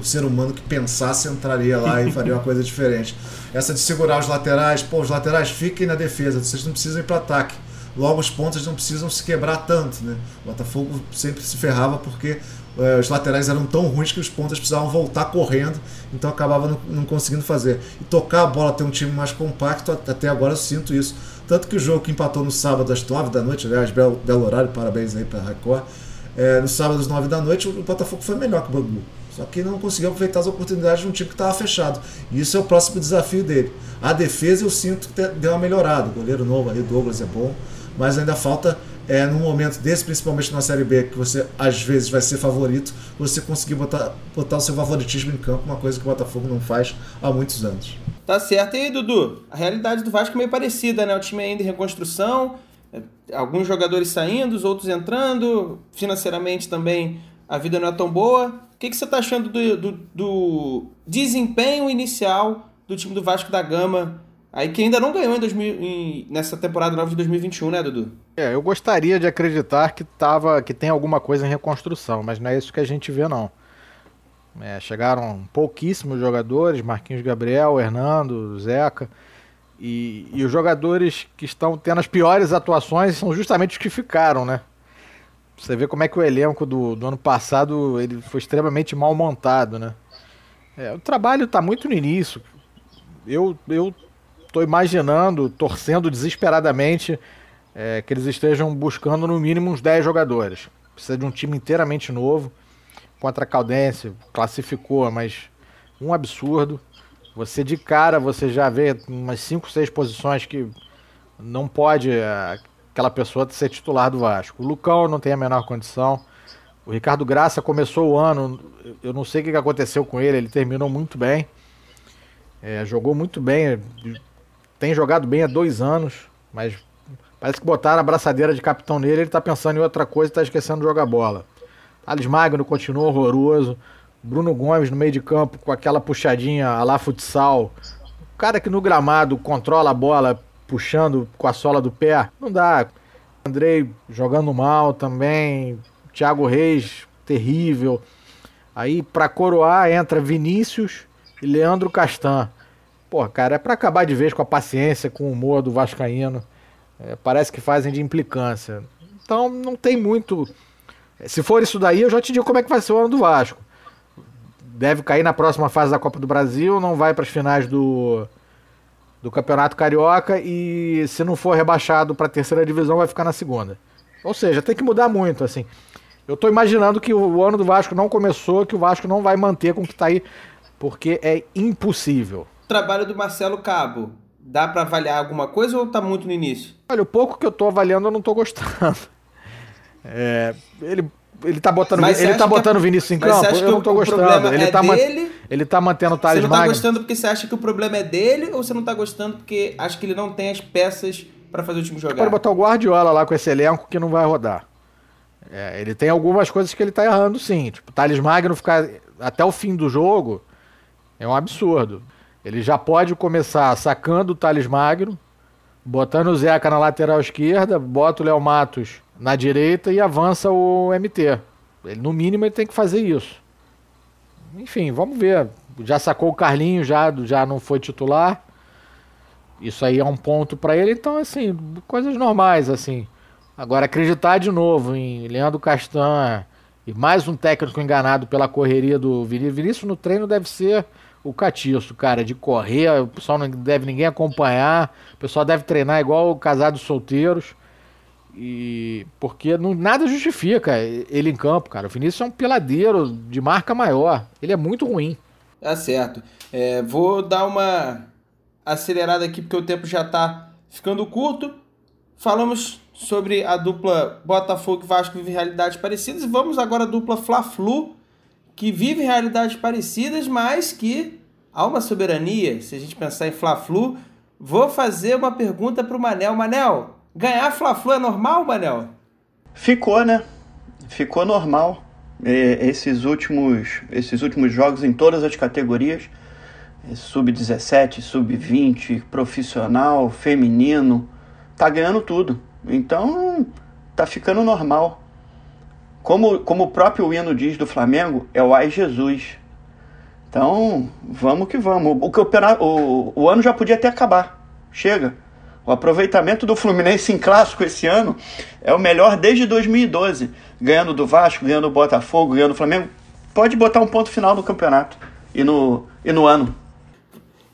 ser humano que pensasse entraria lá e faria uma coisa diferente. Essa de segurar os laterais, pô, os laterais fiquem na defesa, vocês não precisam ir para ataque. Logo, os pontos não precisam se quebrar tanto, né? O Botafogo sempre se ferrava porque eh, os laterais eram tão ruins que os pontas precisavam voltar correndo, então acabava não, não conseguindo fazer. E tocar a bola, ter um time mais compacto, at- até agora eu sinto isso. Tanto que o jogo que empatou no sábado às 9 da noite, aliás, belo, belo horário, parabéns aí para a Record. Eh, no sábado às 9 da noite, o Botafogo foi melhor que o Bangu. Só que não conseguiu aproveitar as oportunidades de um time que estava fechado. E isso é o próximo desafio dele. A defesa eu sinto que deu uma melhorada. O goleiro novo aí, Douglas, é bom. Mas ainda falta é, num momento desse, principalmente na Série B, que você às vezes vai ser favorito, você conseguir botar, botar o seu favoritismo em campo, uma coisa que o Botafogo não faz há muitos anos. Tá certo. E aí, Dudu? A realidade do Vasco é meio parecida, né? O time ainda em reconstrução, é, alguns jogadores saindo, os outros entrando, financeiramente também a vida não é tão boa. O que, que você está achando do, do, do, desempenho inicial do time do Vasco da Gama, aí que ainda não ganhou em 2000, em, nessa temporada nova de 2021, né, Dudu? É, eu gostaria de acreditar que, tava, que tem alguma coisa em reconstrução, mas não é isso que a gente vê, não. É, chegaram pouquíssimos jogadores, Marquinhos Gabriel, Hernando, Zeca. E, e, os jogadores que estão tendo as piores atuações são justamente os que ficaram, né? Você vê como é que o elenco do, do ano passado ele foi extremamente mal montado, né? É, o trabalho está muito no início. Eu, eu imaginando, torcendo desesperadamente é, que eles estejam buscando no mínimo uns 10 jogadores. Precisa de um time inteiramente novo contra a Caldense, classificou, mas um absurdo. Você de cara, você já vê umas 5, 6 posições que não pode é, aquela pessoa ser titular do Vasco. O Lucão não tem a menor condição. O Ricardo Graça começou o ano, eu não sei o que aconteceu com ele, ele terminou muito bem. É, jogou muito bem, tem jogado bem há dois anos, mas parece que botaram a braçadeira de capitão nele, ele tá pensando em outra coisa e tá esquecendo de jogar bola. Alex Magno continua horroroso. Bruno Gomes no meio de campo com aquela puxadinha a lá futsal. O cara que no gramado controla a bola puxando com a sola do pé. Não dá. Andrei jogando mal também. Thiago Reis, terrível. Aí para coroar entra Vinícius e Leandro Castan. Pô, cara, é para acabar de vez com a paciência, com o humor do Vascaíno. É, parece que fazem de implicância. Então não tem muito se for isso daí, eu já te digo como é que vai ser o ano do Vasco. Deve cair na próxima fase da Copa do Brasil, não vai para as finais do, do Campeonato Carioca e se não for rebaixado para a terceira divisão vai ficar na segunda. Ou seja, tem que mudar muito, assim. Eu estou imaginando que o ano do Vasco não começou, que o Vasco não vai manter com o que está aí, porque é impossível. Trabalho do Marcelo Cabo, dá para avaliar alguma coisa ou está muito no início? Olha, o pouco que eu estou avaliando eu não estou gostando. É, ele, ele tá botando, ele tá botando o Vinícius em campo? Eu não tô gostando. Ele, é tá dele, ele tá mantendo o Thales Você não tá gostando porque você acha que o problema é dele ou você não tá gostando porque acha que ele não tem as peças para fazer o time jogar? Pode botar o Guardiola lá com esse elenco que não vai rodar. É, ele tem algumas coisas que ele tá errando sim. Tipo, o Thales Magno ficar até o fim do jogo é um absurdo. Ele já pode começar sacando o Thales Magno, botando o Zeca na lateral esquerda, bota o Léo Matos na direita e avança o MT. Ele, no mínimo ele tem que fazer isso. Enfim, vamos ver. Já sacou o Carlinho, já, já não foi titular. Isso aí é um ponto para ele. Então, assim, coisas normais, assim. Agora, acreditar de novo em Leandro Castan e mais um técnico enganado pela correria do Vinícius. Vinícius no treino deve ser o catiço, cara, de correr. O pessoal não deve ninguém acompanhar. O pessoal deve treinar igual casados solteiros. E porque não, nada justifica ele em campo, cara. O Vinícius é um peladeiro de marca maior. Ele é muito ruim. Tá certo. É, vou dar uma acelerada aqui porque o tempo já tá ficando curto. Falamos sobre a dupla Botafogo Vasco vive realidades parecidas. E vamos agora à dupla Fla-Flu, que vive realidades parecidas, mas que há uma soberania. Se a gente pensar em Fla-Flu, vou fazer uma pergunta para o Manel. Manel, Ganhar Fla-Flu é normal, Manel? Ficou, né? Ficou normal. esses, últimos, esses últimos jogos em todas as categorias, sub-17, sub-20, profissional, feminino, tá ganhando tudo. Então, tá ficando normal. Como, como o próprio hino diz do Flamengo, é o Ai Jesus. Então, vamos que vamos. O, campeonato, o, o ano já podia até acabar. Chega. O aproveitamento do Fluminense em clássico esse ano é o melhor desde 2012. Ganhando do Vasco, ganhando do Botafogo, ganhando do Flamengo. Pode botar um ponto final no campeonato e no, e no ano.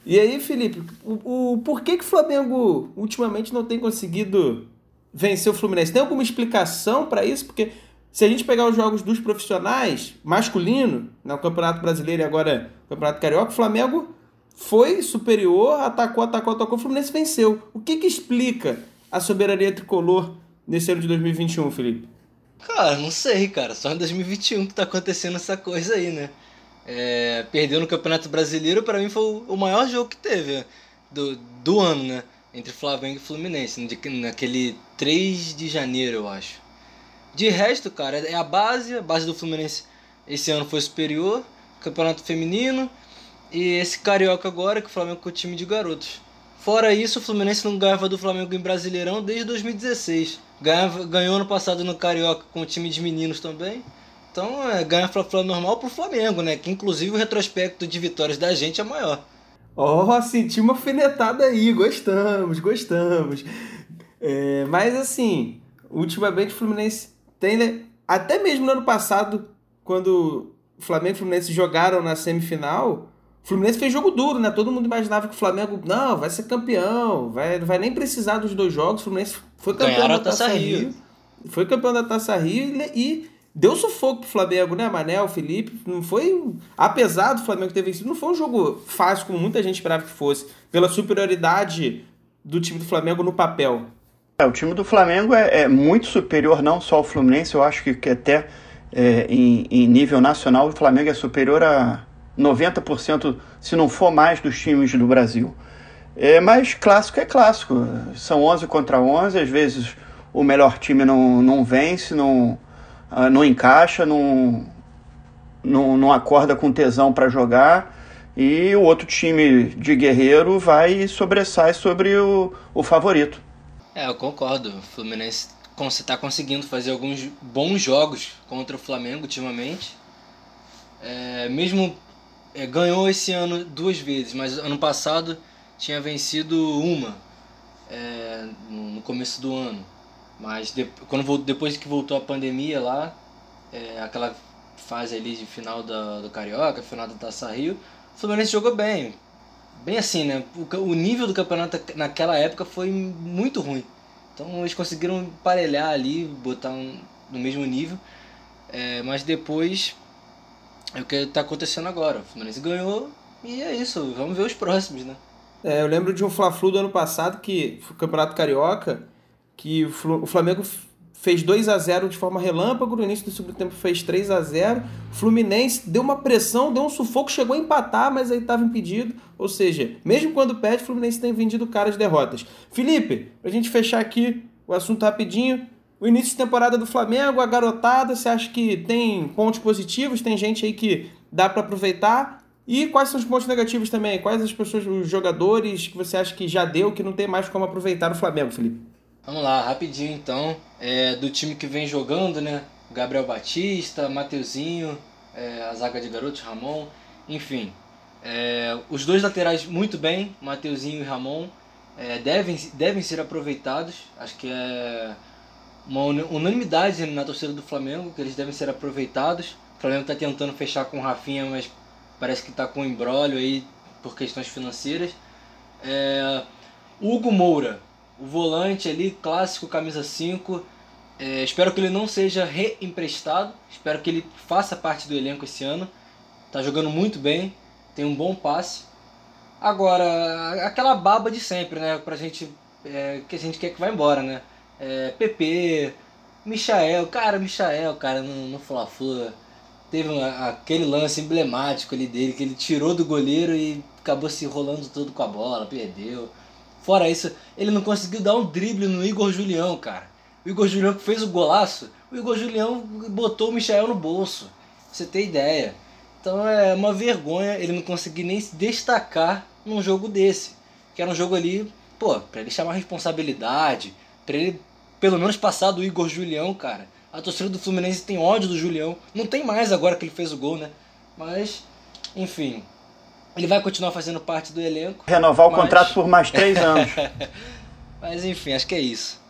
E aí, Felipe, o, o, por que, que o Flamengo ultimamente não tem conseguido vencer o Fluminense? Tem alguma explicação para isso? Porque se a gente pegar os jogos dos profissionais, masculino, no Campeonato Brasileiro e agora no Campeonato Carioca, o Flamengo foi superior, atacou, atacou, atacou, o Fluminense venceu. O que, que explica a soberania tricolor nesse ano de 2021, Felipe? Cara, não sei, cara. Só em 2021 que tá acontecendo essa coisa aí, né? É, perdeu no Campeonato Brasileiro, para mim foi o maior jogo que teve do, do ano, né? Entre Flamengo e Fluminense, naquele 3 de janeiro, eu acho. De resto, cara, é a base, a base do Fluminense esse ano foi superior, Campeonato Feminino, e esse Carioca agora, que o Flamengo com o time de garotos. Fora isso, o Fluminense não ganhava do Flamengo em Brasileirão desde 2016. Ganhava, ganhou ano passado no Carioca com o time de meninos também. Então, é, ganha Fla-Fla normal pro Flamengo, né? Que inclusive o retrospecto de vitórias da gente é maior. Ó, oh, senti uma fenetada aí, gostamos, gostamos. É, mas assim, ultimamente o Fluminense tem. Né, até mesmo no ano passado, quando o Flamengo e o Fluminense jogaram na semifinal, o Fluminense fez jogo duro, né? Todo mundo imaginava que o Flamengo, não, vai ser campeão, vai, não vai nem precisar dos dois jogos. O Fluminense foi campeão Ganharam da Taça, Taça Rio. Rio. Foi campeão da Taça Rio e, e deu sufoco pro Flamengo, né, Manel, Felipe? Não foi. Apesar do Flamengo ter vencido, não foi um jogo fácil, como muita gente esperava que fosse, pela superioridade do time do Flamengo no papel. É, o time do Flamengo é, é, muito superior, não só ao Fluminense, eu acho que, que até é, em, em nível nacional o Flamengo é superior a 90%, se não for mais, dos times do Brasil. É, mas clássico é clássico. São 11 contra 11, às vezes o melhor time não, não vence, não, ah, não encaixa, não, não, não acorda com tesão para jogar. E o outro time de guerreiro vai e sobressai sobre o, o favorito. É, eu concordo. O Fluminense está conseguindo fazer alguns bons jogos contra o Flamengo ultimamente. É, mesmo é, ganhou esse ano duas vezes, mas ano passado tinha vencido uma é, no começo do ano. Mas de, quando, depois que voltou a pandemia lá, é, aquela fase ali de final da, do Carioca, final da Taça Rio, o Fluminense jogou bem. Bem assim, né? O, nível do campeonato naquela época foi muito ruim. Então eles conseguiram parelhar ali, botar um, no mesmo nível. É, mas depois é o que está acontecendo agora. O Fluminense ganhou e é isso. Vamos ver os próximos, né? É, eu lembro de um Fla-Flu do ano passado, que o Campeonato Carioca, que o Flamengo fez 2 a 0 de forma relâmpago, no início do segundo tempo fez 3 a 0 Fluminense deu uma pressão, deu um sufoco, chegou a empatar, mas aí estava impedido. Ou seja, mesmo quando perde, o Fluminense tem vendido caras derrotas. Felipe, pra gente fechar aqui o assunto rapidinho, o início de temporada do Flamengo, a garotada, você acha que tem pontos positivos? Tem gente aí que dá para aproveitar? E quais são os pontos negativos também? Quais as pessoas, os jogadores que você acha que já deu, que não tem mais como aproveitar no Flamengo, Felipe? Vamos lá, rapidinho então. É, do time que vem jogando, né? Gabriel Batista, Mateuzinho, é, a zaga de garotos, Ramon, enfim. É, os dois laterais muito bem, Mateuzinho e Ramon, é, devem, devem ser aproveitados. Acho que é uma unanimidade na torcida do Flamengo, que eles devem ser aproveitados. O Flamengo está tentando fechar com o Rafinha, mas parece que está com um embrólio aí por questões financeiras. É, Hugo Moura, o volante ali, clássico, camisa 5. É, espero que ele não seja reemprestado. Espero que ele faça parte do elenco esse ano. Tá jogando muito bem, tem um bom passe. Agora, aquela baba de sempre, né? Pra gente. É, que a gente quer que vá embora, né? é, PP, Michael, cara, Michael, cara, no, no Fla-Flu, teve uma, aquele lance emblemático ali dele, que ele tirou do goleiro e acabou se enrolando todo com a bola, perdeu. Fora isso, ele não conseguiu dar um drible no Igor Julião, cara. O Igor Julião que fez o golaço, o Igor Julião botou o Michael no bolso. Pra você ter ideia. Então é uma vergonha ele não conseguir nem se destacar num jogo desse. Que era um jogo ali, pô, pra ele chamar responsabilidade, pra ele pelo menos passar do Igor Julião, cara. A torcida do Fluminense tem ódio do Julião. Não tem mais agora que ele fez o gol, né? Mas, enfim. Ele vai continuar fazendo parte do elenco. Renovar mas... o contrato por mais três anos. mas enfim, acho que é isso.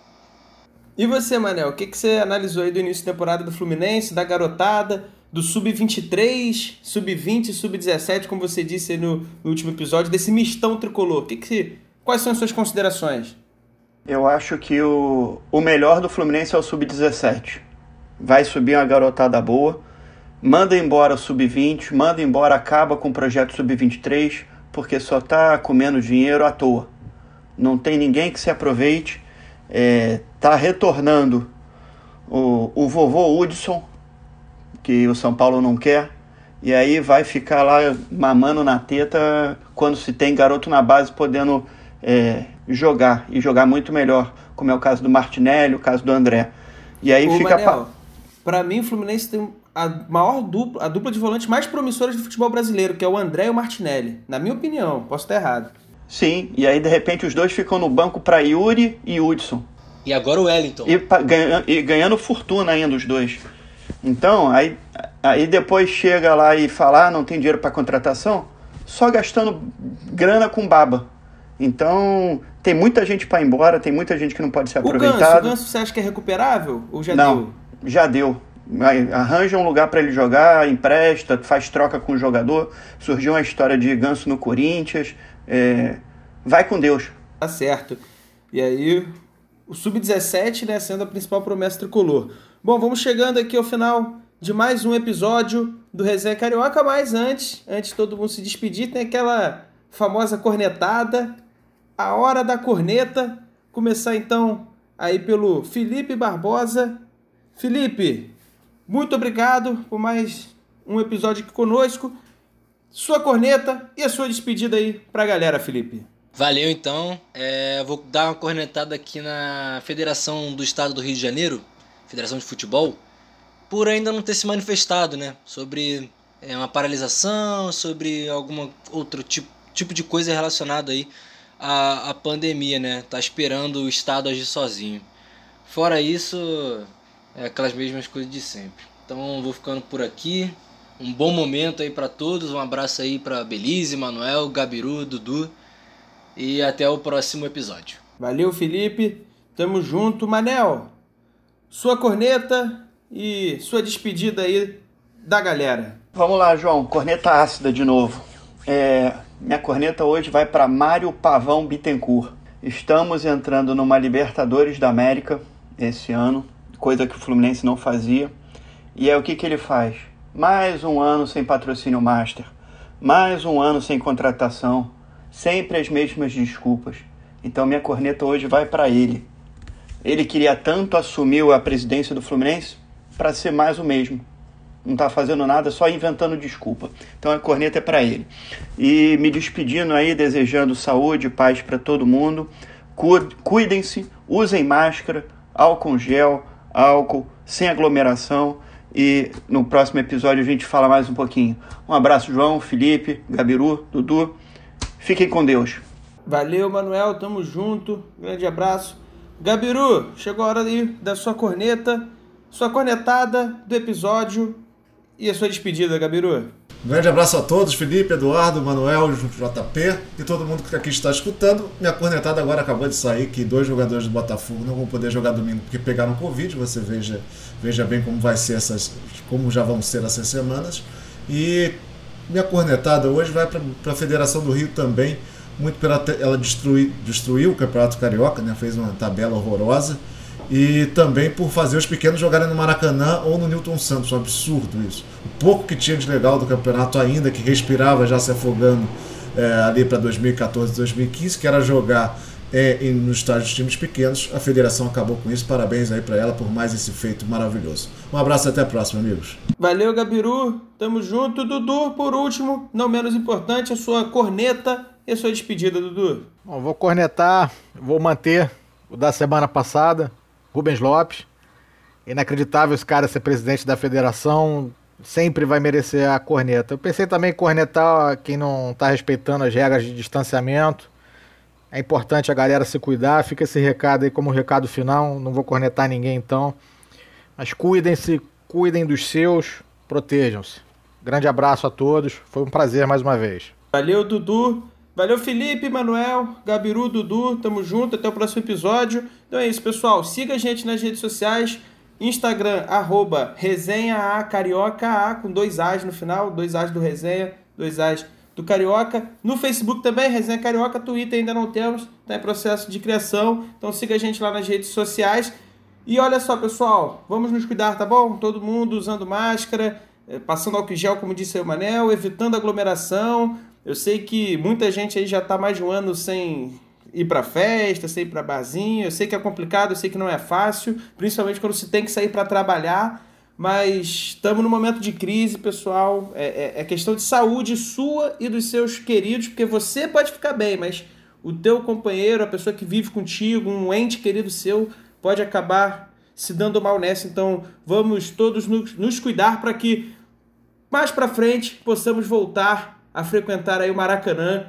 E você, Manel, o que, que você analisou aí do início da temporada do Fluminense, da garotada, do Sub-23, Sub-20, Sub-17, como você disse no, no, último episódio, desse mistão tricolor? Que que, quais são as suas considerações? Eu acho que o, o melhor do Fluminense é o Sub-17. Vai subir uma garotada boa. Manda embora o Sub-20, manda embora, acaba com o projeto Sub-23, porque só está comendo dinheiro à toa. Não tem ninguém que se aproveite. É, tá retornando o, o vovô Hudson, que o São Paulo não quer, e aí vai ficar lá mamando na teta quando se tem garoto na base podendo é, jogar e jogar muito melhor, como é o caso do Martinelli, o caso do André. E aí Ô, fica. Manel, Pra mim, o Fluminense tem a maior dupla, a dupla de volantes mais promissora do futebol brasileiro, que é o André e o Martinelli. Na minha opinião, posso estar errado. Sim, e aí de repente os dois ficam no banco para Yuri e Hudson. E agora o Wellington. E, ganha, e ganhando fortuna ainda os dois. Então, aí, aí depois chega lá e fala, ah, não tem dinheiro para contratação, só gastando grana com baba. Então, tem muita gente para ir embora, tem muita gente que não pode ser aproveitada. O Ganso, o Ganso você acha que é recuperável ou já não, deu? já deu. Arranja um lugar para ele jogar, empresta, faz troca com o jogador. Surgiu uma história de Ganso no Corinthians. É... Vai com Deus. Tá certo. E aí, o Sub-17 né, sendo a principal promessa tricolor. Bom, vamos chegando aqui ao final de mais um episódio do Resenha Carioca, mas antes, antes de todo mundo se despedir, tem aquela famosa cornetada, a hora da corneta. Começar então aí pelo Felipe Barbosa. Felipe, muito obrigado por mais um episódio aqui conosco. Sua corneta e a sua despedida aí pra galera, Felipe. Valeu então. É, vou dar uma cornetada aqui na Federação do Estado do Rio de Janeiro, Federação de Futebol, por ainda não ter se manifestado, né? Sobre é, uma paralisação, sobre algum outro tipo, tipo de coisa relacionada aí à, à pandemia, né? Tá esperando o Estado agir sozinho. Fora isso, é aquelas mesmas coisas de sempre. Então vou ficando por aqui. Um bom momento aí para todos. Um abraço aí para Belize, Manuel, Gabiru, Dudu e até o próximo episódio. Valeu, Felipe. Tamo junto, Manel. Sua corneta e sua despedida aí da galera. Vamos lá, João. Corneta ácida de novo. É, minha corneta hoje vai para Mário Pavão Bittencourt. Estamos entrando numa Libertadores da América esse ano, coisa que o Fluminense não fazia. E é o que, que ele faz? Mais um ano sem patrocínio master, mais um ano sem contratação, sempre as mesmas desculpas. Então minha corneta hoje vai para ele. Ele queria tanto assumir a presidência do Fluminense para ser mais o mesmo. Não está fazendo nada, só inventando desculpa. Então a corneta é para ele. E me despedindo aí, desejando saúde e paz para todo mundo. Cuidem-se, usem máscara, álcool gel, álcool, sem aglomeração. E no próximo episódio a gente fala mais um pouquinho. Um abraço, João, Felipe, Gabiru, Dudu. Fiquem com Deus. Valeu, Manuel. Tamo junto. Grande abraço. Gabiru, chegou a hora aí da sua corneta, sua cornetada do episódio e a sua despedida, Gabiru. Um grande abraço a todos, Felipe, Eduardo, Manuel, JP e todo mundo que aqui está escutando. Minha cornetada agora acabou de sair que dois jogadores do Botafogo não vão poder jogar domingo porque pegaram Covid. Você veja, veja bem como vai ser essas, como já vão ser essas semanas. E minha cornetada hoje vai para a Federação do Rio também, muito pela ela destruir, destruiu o Campeonato Carioca, né? Fez uma tabela horrorosa e também por fazer os pequenos jogarem no Maracanã ou no Newton Santos. Um absurdo isso. O pouco que tinha de legal do campeonato ainda, que respirava já se afogando é, ali para 2014, 2015, que era jogar é, nos estádios de times pequenos. A federação acabou com isso. Parabéns aí para ela por mais esse feito maravilhoso. Um abraço e até a próxima, amigos. Valeu, Gabiru. Tamo junto. Dudu, por último, não menos importante, a sua corneta e a sua despedida, Dudu. Bom, vou cornetar, vou manter o da semana passada Rubens Lopes. Inacreditável esse cara ser presidente da federação, sempre vai merecer a corneta. Eu pensei também em cornetar quem não está respeitando as regras de distanciamento. É importante a galera se cuidar. Fica esse recado aí como recado final. Não vou cornetar ninguém então. Mas cuidem-se, cuidem dos seus, protejam-se. Grande abraço a todos. Foi um prazer mais uma vez. Valeu, Dudu. Valeu, Felipe, Manuel, Gabiru, Dudu. Tamo junto. Até o próximo episódio. Então é isso, pessoal. Siga a gente nas redes sociais. Instagram, arroba resenha a carioca a com dois A's no final, dois A's do resenha, dois A's do Carioca. No Facebook também, Resenha Carioca, Twitter ainda não temos, está em processo de criação. Então siga a gente lá nas redes sociais. E olha só, pessoal, vamos nos cuidar, tá bom? Todo mundo usando máscara, eh, passando álcool gel, como disse o Manel, evitando aglomeração. Eu sei que muita gente aí já está mais de um ano sem ir para festa, você ir para barzinho. Eu sei que é complicado, eu sei que não é fácil, principalmente quando se tem que sair para trabalhar. Mas estamos num momento de crise, pessoal. É, é, é, questão de saúde sua e dos seus queridos, porque você pode ficar bem, mas o teu companheiro, a pessoa que vive contigo, um ente querido seu, pode acabar se dando mal nessa. Então vamos todos nos, nos cuidar para que mais para frente possamos voltar a frequentar aí o Maracanã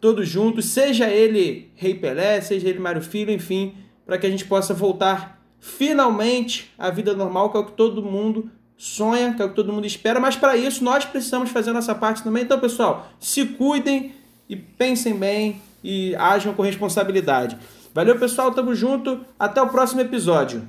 todos juntos, seja ele Rei Pelé, seja ele Mário Filho, enfim, para que a gente possa voltar finalmente à vida normal, que é o que todo mundo sonha, que é o que todo mundo espera, mas para isso nós precisamos fazer a nossa parte também. Então, pessoal, se cuidem e pensem bem e ajam com responsabilidade. Valeu, pessoal, tamo junto, até o próximo episódio.